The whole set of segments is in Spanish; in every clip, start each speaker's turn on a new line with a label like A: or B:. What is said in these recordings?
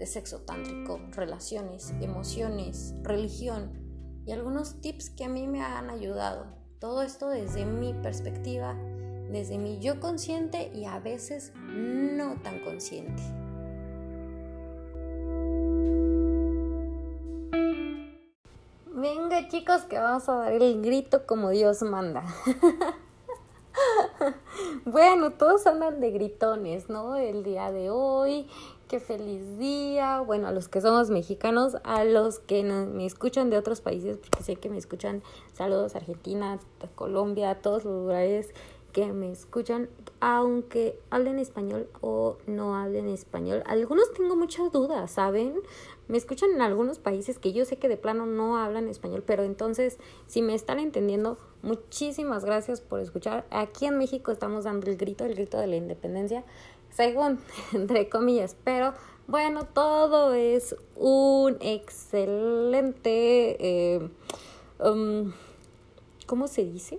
A: de sexo tántrico, relaciones, emociones, religión y algunos tips que a mí me han ayudado. Todo esto desde mi perspectiva, desde mi yo consciente y a veces no tan consciente. Venga chicos que vamos a dar el grito como Dios manda. bueno, todos andan de gritones, ¿no? El día de hoy, qué feliz día. Bueno, a los que somos mexicanos, a los que me escuchan de otros países, porque sé que me escuchan, saludos Argentina, Colombia, todos los lugares que me escuchan, aunque hablen español o no hablen español. Algunos tengo muchas dudas, ¿saben? Me escuchan en algunos países que yo sé que de plano no hablan español, pero entonces, si me están entendiendo, muchísimas gracias por escuchar. Aquí en México estamos dando el grito, el grito de la independencia según, entre comillas, pero bueno, todo es un excelente, eh, um, ¿cómo se dice?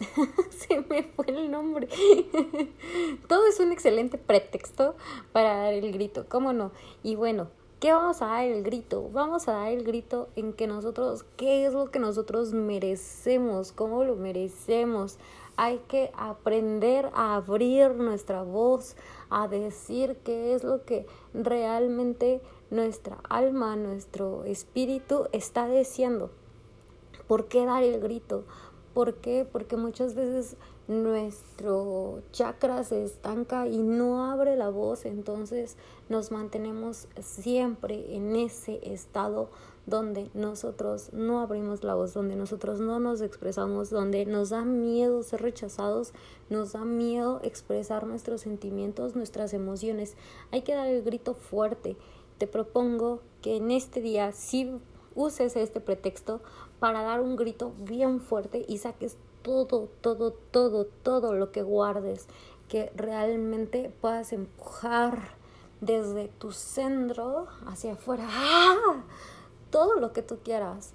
A: se me fue el nombre. todo es un excelente pretexto para dar el grito, ¿cómo no? Y bueno, ¿qué vamos a dar el grito? Vamos a dar el grito en que nosotros, ¿qué es lo que nosotros merecemos? ¿Cómo lo merecemos? Hay que aprender a abrir nuestra voz, a decir qué es lo que realmente nuestra alma, nuestro espíritu está deseando. ¿Por qué dar el grito? ¿Por qué? Porque muchas veces nuestro chakra se estanca y no abre la voz, entonces nos mantenemos siempre en ese estado donde nosotros no abrimos la voz, donde nosotros no nos expresamos, donde nos da miedo ser rechazados, nos da miedo expresar nuestros sentimientos, nuestras emociones. Hay que dar el grito fuerte. Te propongo que en este día sí uses este pretexto para dar un grito bien fuerte y saques todo, todo, todo, todo lo que guardes, que realmente puedas empujar desde tu centro hacia afuera. ¡Ah! todo lo que tú quieras,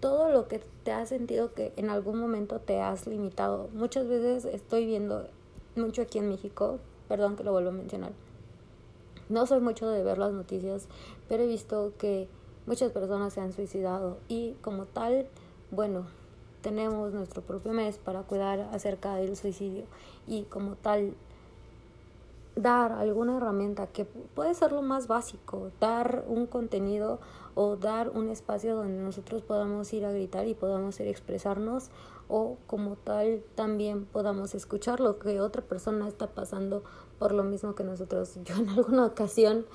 A: todo lo que te has sentido que en algún momento te has limitado. Muchas veces estoy viendo mucho aquí en México, perdón que lo vuelvo a mencionar. No soy mucho de ver las noticias, pero he visto que muchas personas se han suicidado y como tal, bueno, tenemos nuestro propio mes para cuidar acerca del suicidio y como tal dar alguna herramienta que puede ser lo más básico, dar un contenido o dar un espacio donde nosotros podamos ir a gritar y podamos ir a expresarnos o como tal también podamos escuchar lo que otra persona está pasando por lo mismo que nosotros. Yo en alguna ocasión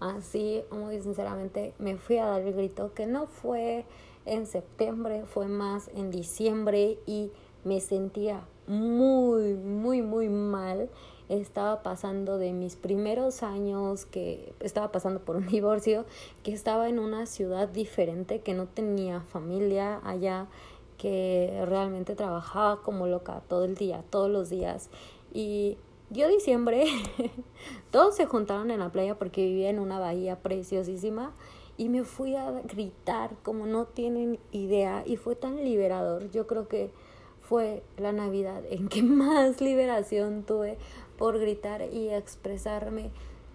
A: así muy sinceramente me fui a dar el grito que no fue en septiembre, fue más en diciembre y me sentía muy, muy, muy mal estaba pasando de mis primeros años, que estaba pasando por un divorcio, que estaba en una ciudad diferente, que no tenía familia allá, que realmente trabajaba como loca todo el día, todos los días. Y yo diciembre, todos se juntaron en la playa porque vivía en una bahía preciosísima y me fui a gritar como no tienen idea y fue tan liberador. Yo creo que fue la Navidad en que más liberación tuve por gritar y expresarme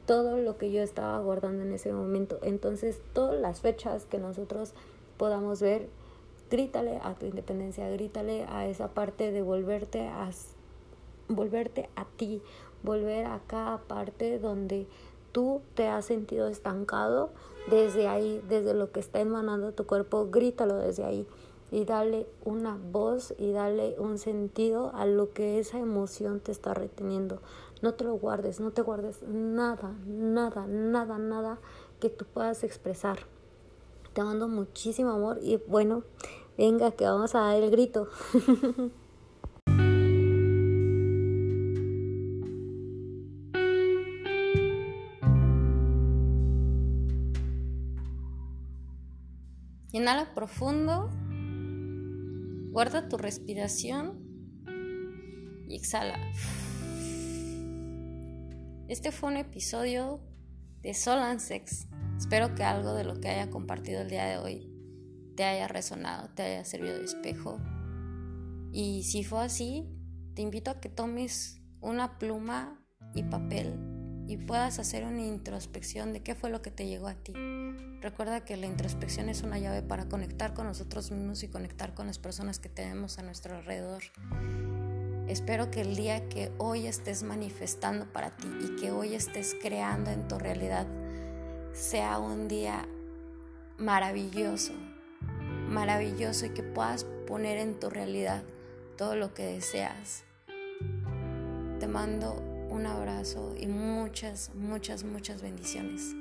A: todo lo que yo estaba guardando en ese momento. Entonces, todas las fechas que nosotros podamos ver, grítale a tu independencia, grítale a esa parte de volverte a volverte a ti, volver a cada parte donde tú te has sentido estancado, desde ahí, desde lo que está emanando tu cuerpo, grítalo desde ahí y dale una voz y dale un sentido a lo que esa emoción te está reteniendo. No te lo guardes, no te guardes nada, nada, nada, nada que tú puedas expresar. Te mando muchísimo amor y bueno, venga que vamos a dar el grito. Inhala profundo. Guarda tu respiración y exhala. Este fue un episodio de Sol and Sex. Espero que algo de lo que haya compartido el día de hoy te haya resonado, te haya servido de espejo. Y si fue así, te invito a que tomes una pluma y papel y puedas hacer una introspección de qué fue lo que te llegó a ti. Recuerda que la introspección es una llave para conectar con nosotros mismos y conectar con las personas que tenemos a nuestro alrededor. Espero que el día que hoy estés manifestando para ti y que hoy estés creando en tu realidad sea un día maravilloso, maravilloso y que puedas poner en tu realidad todo lo que deseas. Te mando un abrazo y muchas, muchas, muchas bendiciones.